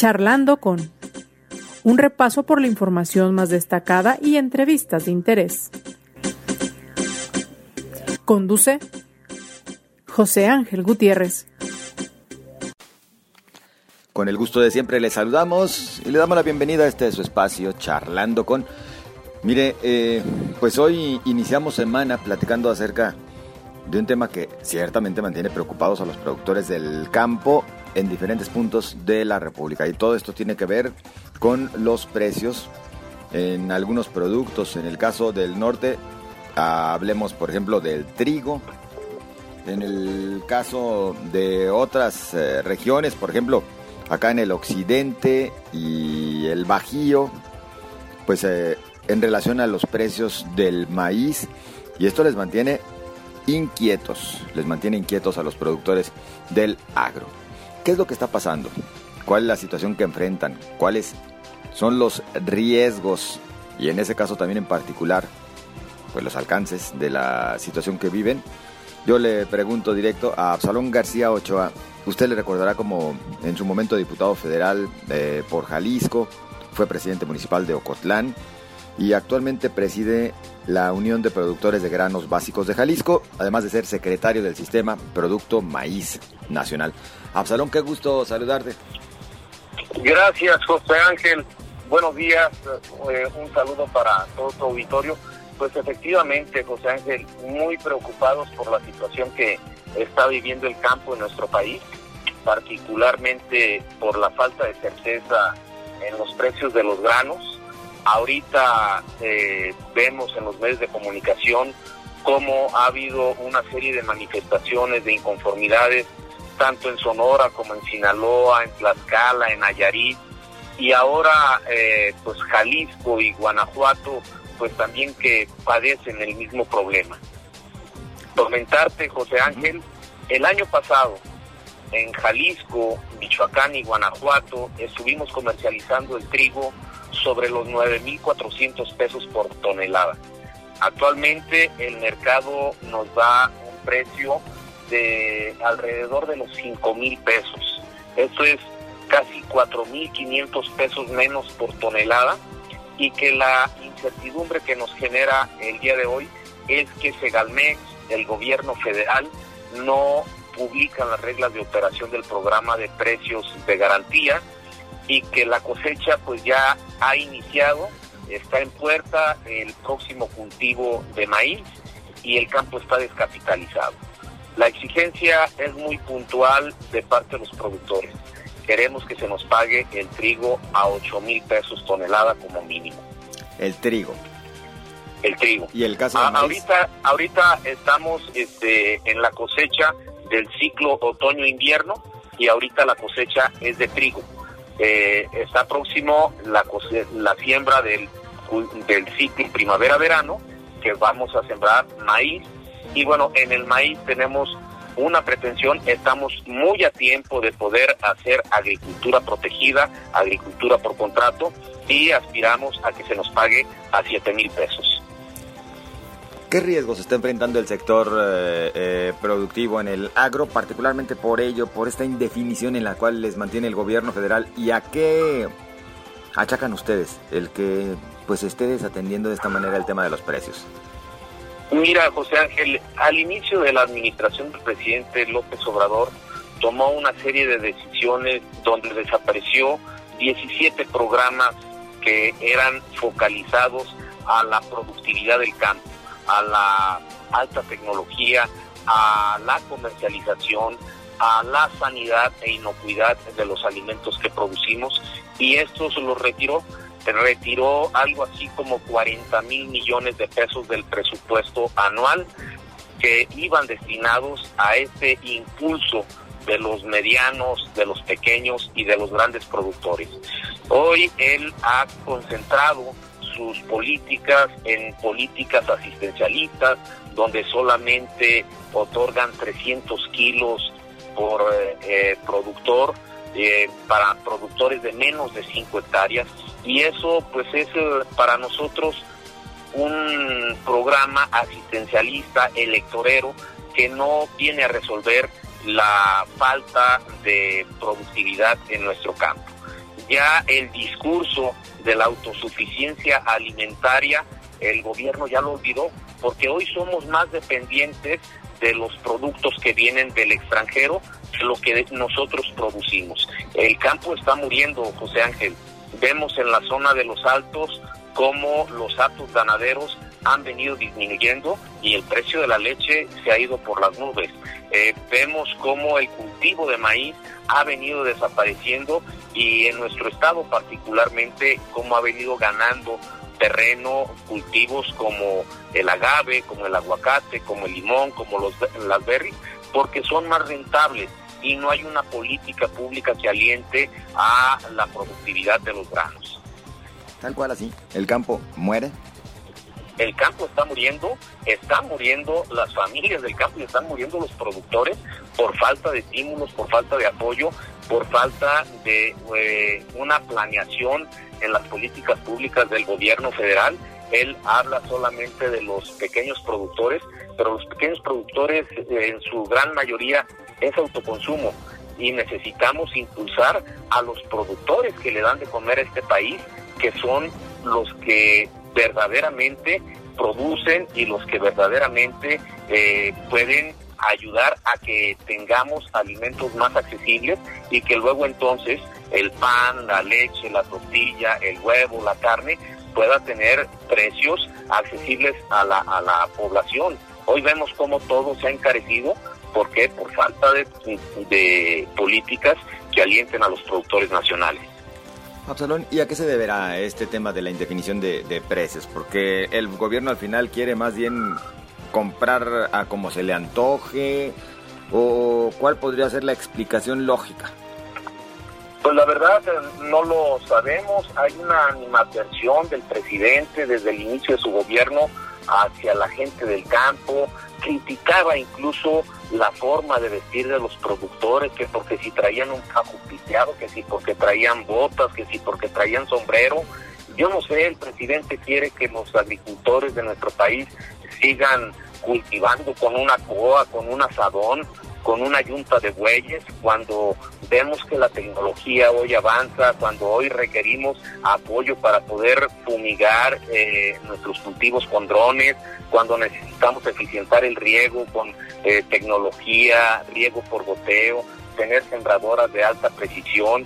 Charlando con un repaso por la información más destacada y entrevistas de interés. Conduce José Ángel Gutiérrez. Con el gusto de siempre le saludamos y le damos la bienvenida a este su espacio, charlando con... Mire, eh, pues hoy iniciamos semana platicando acerca de un tema que ciertamente mantiene preocupados a los productores del campo en diferentes puntos de la República. Y todo esto tiene que ver con los precios en algunos productos. En el caso del norte, hablemos por ejemplo del trigo. En el caso de otras eh, regiones, por ejemplo, acá en el occidente y el bajío, pues eh, en relación a los precios del maíz, y esto les mantiene inquietos, les mantiene inquietos a los productores del agro. ¿Qué es lo que está pasando? ¿Cuál es la situación que enfrentan? ¿Cuáles son los riesgos? Y en ese caso también en particular, pues los alcances de la situación que viven. Yo le pregunto directo a Absalón García Ochoa, usted le recordará como en su momento diputado federal eh, por Jalisco, fue presidente municipal de Ocotlán y actualmente preside la Unión de Productores de Granos Básicos de Jalisco, además de ser secretario del sistema Producto Maíz Nacional. Absalón, qué gusto saludarte. Gracias, José Ángel. Buenos días, eh, un saludo para todo tu auditorio. Pues efectivamente, José Ángel, muy preocupados por la situación que está viviendo el campo en nuestro país, particularmente por la falta de certeza en los precios de los granos. Ahorita eh, vemos en los medios de comunicación cómo ha habido una serie de manifestaciones de inconformidades, tanto en Sonora como en Sinaloa, en Tlaxcala, en Nayarit, y ahora eh, pues Jalisco y Guanajuato pues también que padecen el mismo problema. Comentarte, José Ángel, el año pasado en Jalisco, Michoacán y Guanajuato estuvimos comercializando el trigo sobre los 9.400 pesos por tonelada. Actualmente el mercado nos da un precio de alrededor de los 5.000 pesos. Esto es casi 4.500 pesos menos por tonelada y que la incertidumbre que nos genera el día de hoy es que Segalmex, el gobierno federal, no publica las reglas de operación del programa de precios de garantía y que la cosecha pues ya ha iniciado, está en puerta el próximo cultivo de maíz y el campo está descapitalizado. La exigencia es muy puntual de parte de los productores queremos que se nos pague el trigo a 8 mil pesos tonelada como mínimo. El trigo. El trigo. ¿Y el caso de ah, Ahorita, ahorita estamos este, en la cosecha del ciclo otoño-invierno y ahorita la cosecha es de trigo. Eh, está próximo la, la siembra del, del ciclo primavera-verano, que vamos a sembrar maíz. Y bueno, en el maíz tenemos una pretensión, estamos muy a tiempo de poder hacer agricultura protegida, agricultura por contrato y aspiramos a que se nos pague a 7 mil pesos. ¿Qué riesgos está enfrentando el sector eh, eh, productivo en el agro, particularmente por ello, por esta indefinición en la cual les mantiene el gobierno federal y a qué achacan ustedes el que pues esté desatendiendo de esta manera el tema de los precios? Mira, José Ángel, al inicio de la administración del presidente López Obrador, tomó una serie de decisiones donde desapareció 17 programas que eran focalizados a la productividad del campo, a la alta tecnología, a la comercialización, a la sanidad e inocuidad de los alimentos que producimos y estos los retiró retiró algo así como 40 mil millones de pesos del presupuesto anual que iban destinados a ese impulso de los medianos, de los pequeños y de los grandes productores. Hoy él ha concentrado sus políticas en políticas asistencialistas, donde solamente otorgan 300 kilos por eh, eh, productor eh, para productores de menos de 5 hectáreas y eso pues es eh, para nosotros un programa asistencialista electorero que no viene a resolver la falta de productividad en nuestro campo. ya el discurso de la autosuficiencia alimentaria, el gobierno ya lo olvidó, porque hoy somos más dependientes de los productos que vienen del extranjero que lo que nosotros producimos. El campo está muriendo, José Ángel. Vemos en la zona de los altos cómo los atos ganaderos han venido disminuyendo y el precio de la leche se ha ido por las nubes. Eh, vemos cómo el cultivo de maíz ha venido desapareciendo y en nuestro estado particularmente cómo ha venido ganando terreno cultivos como el agave, como el aguacate, como el limón, como los, las berries, porque son más rentables y no hay una política pública que aliente a la productividad de los granos. Tal cual así, el campo muere el campo está muriendo, están muriendo las familias del campo y están muriendo los productores por falta de estímulos, por falta de apoyo, por falta de eh, una planeación en las políticas públicas del gobierno federal. Él habla solamente de los pequeños productores, pero los pequeños productores eh, en su gran mayoría es autoconsumo. Y necesitamos impulsar a los productores que le dan de comer a este país, que son los que verdaderamente producen y los que verdaderamente eh, pueden ayudar a que tengamos alimentos más accesibles y que luego entonces el pan, la leche, la tortilla, el huevo, la carne pueda tener precios accesibles a la, a la población. Hoy vemos cómo todo se ha encarecido. ¿Por qué? Por falta de, de políticas que alienten a los productores nacionales. Absalón, ¿y a qué se deberá este tema de la indefinición de, precios? Porque el gobierno al final quiere más bien comprar a como se le antoje o cuál podría ser la explicación lógica. Pues la verdad no lo sabemos. Hay una animadversión del presidente desde el inicio de su gobierno hacia la gente del campo. Criticaba incluso la forma de vestir de los productores, que porque si traían un cajo piteado, que si porque traían botas, que si porque traían sombrero. Yo no sé, el presidente quiere que los agricultores de nuestro país sigan cultivando con una coa, con un asadón, con una yunta de bueyes, cuando vemos que la tecnología hoy avanza, cuando hoy requerimos apoyo para poder fumigar eh, nuestros cultivos con drones, cuando necesitamos eficientar el riego con eh, tecnología, riego por goteo, tener sembradoras de alta precisión.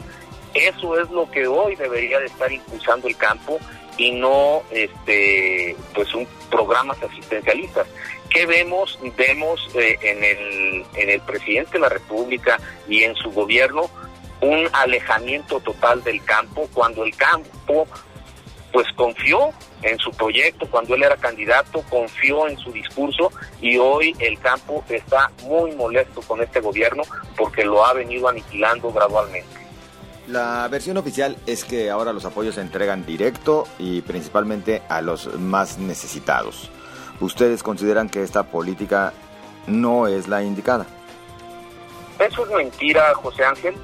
Eso es lo que hoy debería de estar impulsando el campo y no este pues un programas asistencialistas. ¿Qué vemos? Vemos eh, en, el, en el presidente de la República y en su gobierno un alejamiento total del campo cuando el campo pues confió en su proyecto, cuando él era candidato, confió en su discurso y hoy el campo está muy molesto con este gobierno porque lo ha venido aniquilando gradualmente. La versión oficial es que ahora los apoyos se entregan directo y principalmente a los más necesitados. ¿Ustedes consideran que esta política no es la indicada? Eso es mentira, José Ángel.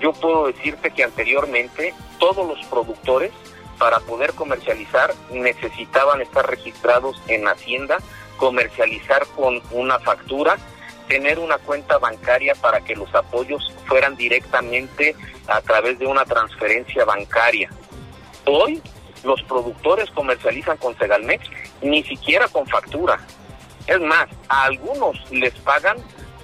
Yo puedo decirte que anteriormente todos los productores para poder comercializar necesitaban estar registrados en Hacienda, comercializar con una factura, tener una cuenta bancaria para que los apoyos fueran directamente a través de una transferencia bancaria. Hoy los productores comercializan con Segalmex ni siquiera con factura. Es más, a algunos les pagan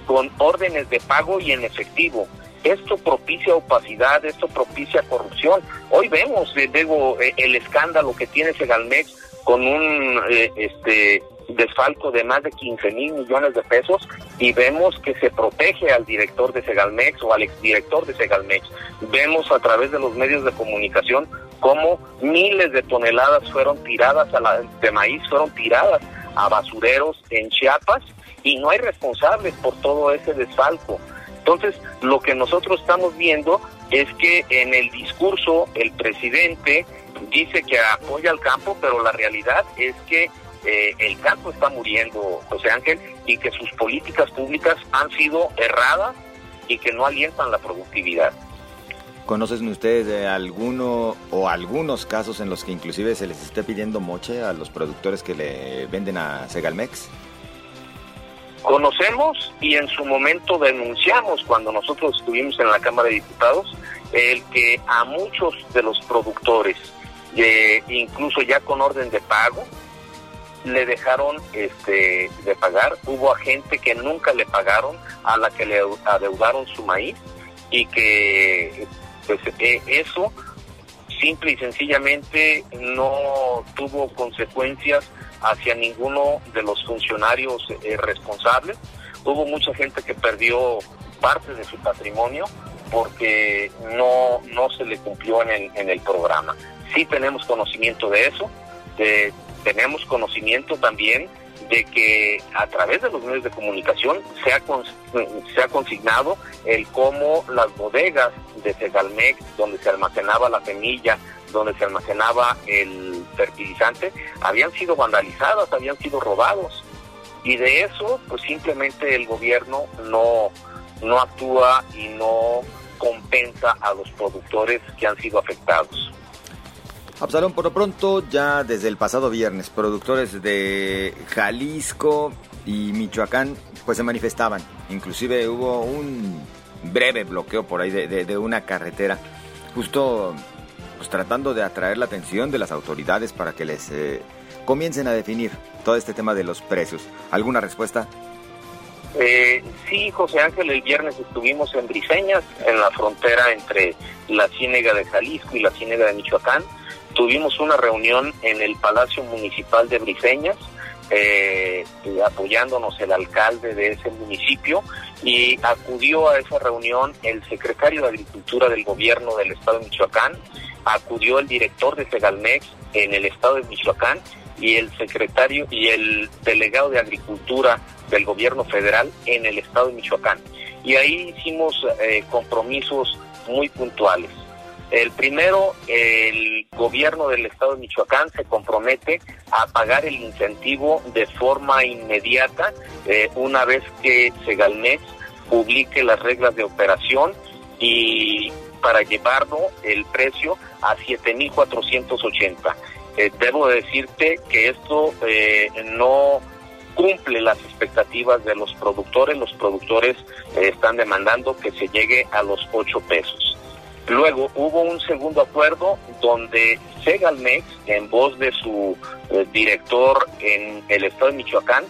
con órdenes de pago y en efectivo. Esto propicia opacidad, esto propicia corrupción. Hoy vemos, eh, eh, el escándalo que tiene Segalmex con un eh, este desfalco de más de 15 mil millones de pesos y vemos que se protege al director de Segalmex o al exdirector de Segalmex. Vemos a través de los medios de comunicación cómo miles de toneladas fueron tiradas a la, de maíz, fueron tiradas a basureros en Chiapas y no hay responsables por todo ese desfalco. Entonces, lo que nosotros estamos viendo es que en el discurso el presidente dice que apoya al campo, pero la realidad es que eh, el campo está muriendo, José Ángel, y que sus políticas públicas han sido erradas y que no alientan la productividad. ¿Conocen ustedes de alguno o algunos casos en los que inclusive se les esté pidiendo moche a los productores que le venden a Segalmex? Conocemos y en su momento denunciamos cuando nosotros estuvimos en la Cámara de Diputados el que a muchos de los productores, incluso ya con orden de pago, le dejaron este, de pagar. Hubo a gente que nunca le pagaron, a la que le adeudaron su maíz y que pues eh, eso simple y sencillamente no tuvo consecuencias hacia ninguno de los funcionarios eh, responsables. Hubo mucha gente que perdió parte de su patrimonio porque no, no se le cumplió en el, en el programa. Sí tenemos conocimiento de eso, tenemos conocimiento también de que a través de los medios de comunicación se ha, se ha consignado el cómo las bodegas de Segalmex, donde se almacenaba la semilla, donde se almacenaba el fertilizante, habían sido vandalizadas, habían sido robados. Y de eso, pues simplemente el gobierno no, no actúa y no compensa a los productores que han sido afectados. Absalón, por lo pronto, ya desde el pasado viernes, productores de Jalisco y Michoacán pues se manifestaban. Inclusive hubo un breve bloqueo por ahí de, una carretera, justo pues, tratando de atraer la atención de las autoridades para que les eh, comiencen a definir todo este tema de los precios. ¿Alguna respuesta? Eh, sí, José Ángel, el viernes estuvimos en Briseñas, en la frontera entre la Ciénega de Jalisco y la Ciénega de Michoacán. Tuvimos una reunión en el Palacio Municipal de Briseñas, eh, apoyándonos el alcalde de ese municipio y acudió a esa reunión el secretario de Agricultura del gobierno del estado de Michoacán, acudió el director de Segalmex en el estado de Michoacán y el secretario y el delegado de Agricultura del gobierno federal en el estado de Michoacán. Y ahí hicimos eh, compromisos muy puntuales. El primero, el gobierno del estado de Michoacán se compromete a pagar el incentivo de forma inmediata eh, una vez que Segalmex publique las reglas de operación y para llevarlo el precio a 7.480. Eh, debo decirte que esto eh, no cumple las expectativas de los productores. Los productores eh, están demandando que se llegue a los 8 pesos. Luego hubo un segundo acuerdo donde Segalmex, en voz de su director en el estado de Michoacán,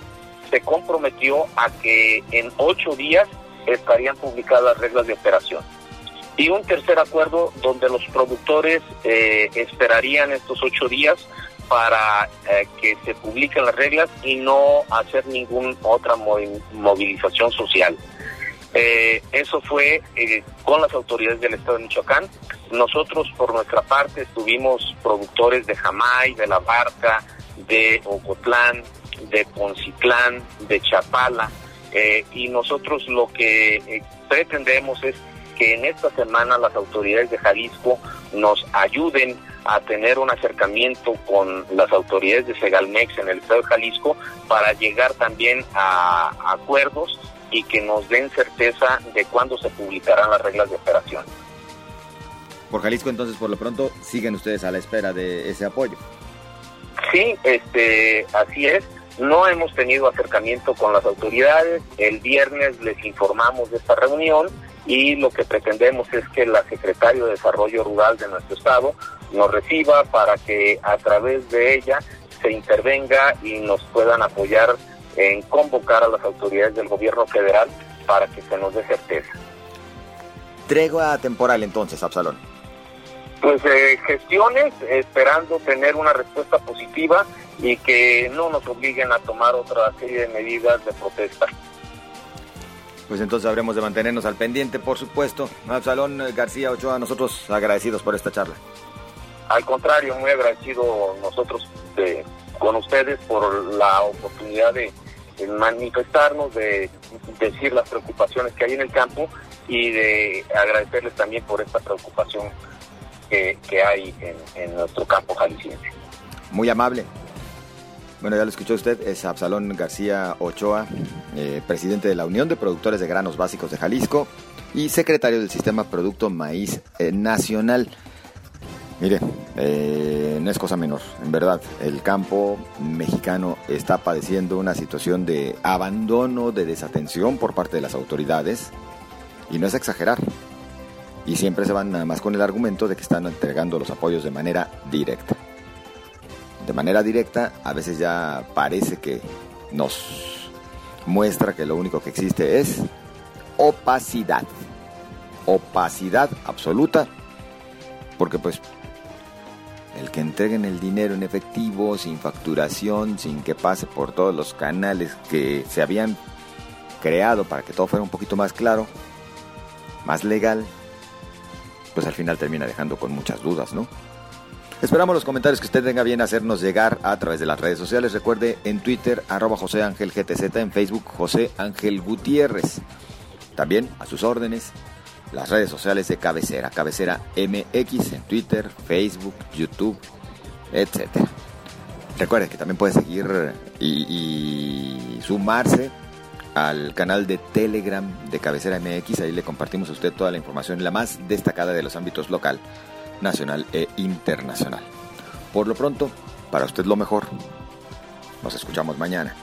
se comprometió a que en ocho días estarían publicadas las reglas de operación. Y un tercer acuerdo donde los productores eh, esperarían estos ocho días para eh, que se publiquen las reglas y no hacer ninguna otra movilización social. Eh, eso fue con las autoridades del Estado de Michoacán. Nosotros, por nuestra parte, estuvimos productores de Jamay, de La Barca, de Ocotlán, de Poncitlán, de Chapala, y nosotros lo que pretendemos es que en esta semana las autoridades de Jalisco nos ayuden a tener un acercamiento con las autoridades de Segalmex en el estado de Jalisco para llegar también a acuerdos y que nos den certeza de cuándo se publicarán las reglas de operación. Por Jalisco entonces por lo pronto siguen ustedes a la espera de ese apoyo. Sí, este, así es. No hemos tenido acercamiento con las autoridades. El viernes les informamos de esta reunión y lo que pretendemos es que la Secretario de Desarrollo Rural de nuestro estado nos reciba para que a través de ella se intervenga y nos puedan apoyar en convocar a las autoridades del gobierno federal para que se nos dé certeza. Tregua temporal entonces, Absalón. Pues eh, gestiones, esperando tener una respuesta positiva y que no nos obliguen a tomar otra serie de medidas de protesta pues entonces habremos de mantenernos al pendiente, por supuesto. Absalón García Ochoa, nosotros agradecidos por esta charla. Al contrario, muy agradecido nosotros con ustedes por la oportunidad de, manifestarnos, de decir las preocupaciones que hay en el campo y de agradecerles también por esta preocupación que, hay en, nuestro campo jalisciense. Muy amable. Bueno, ya lo escuchó usted, es Absalón García Ochoa, eh, presidente de la Unión de Productores de Granos Básicos de Jalisco y secretario del Sistema Producto Maíz eh, Nacional. Mire, eh, no es cosa menor, en verdad, el campo mexicano está padeciendo una situación de abandono, de desatención por parte de las autoridades, y no es exagerar. Y siempre se van nada más con el argumento de que están entregando los apoyos de manera directa. De manera directa, a veces ya parece que nos muestra que lo único que existe es opacidad. Opacidad absoluta. Porque pues el que entreguen el dinero en efectivo, sin facturación, sin que pase por todos los canales que se habían creado para que todo fuera un poquito más claro, más legal, pues al final termina dejando con muchas dudas, ¿no? Esperamos los comentarios que usted tenga bien hacernos llegar a través de las redes sociales. Recuerde en Twitter, arroba José Ángel GTZ, en Facebook, José Ángel Gutiérrez. También a sus órdenes, las redes sociales de Cabecera, Cabecera MX en Twitter, Facebook, YouTube, etc. Recuerde que también puede seguir y, y sumarse al canal de Telegram de Cabecera MX. Ahí le compartimos a usted toda la información, la más destacada de los ámbitos local, nacional e internacional. Por lo pronto, para usted lo mejor. Nos escuchamos mañana.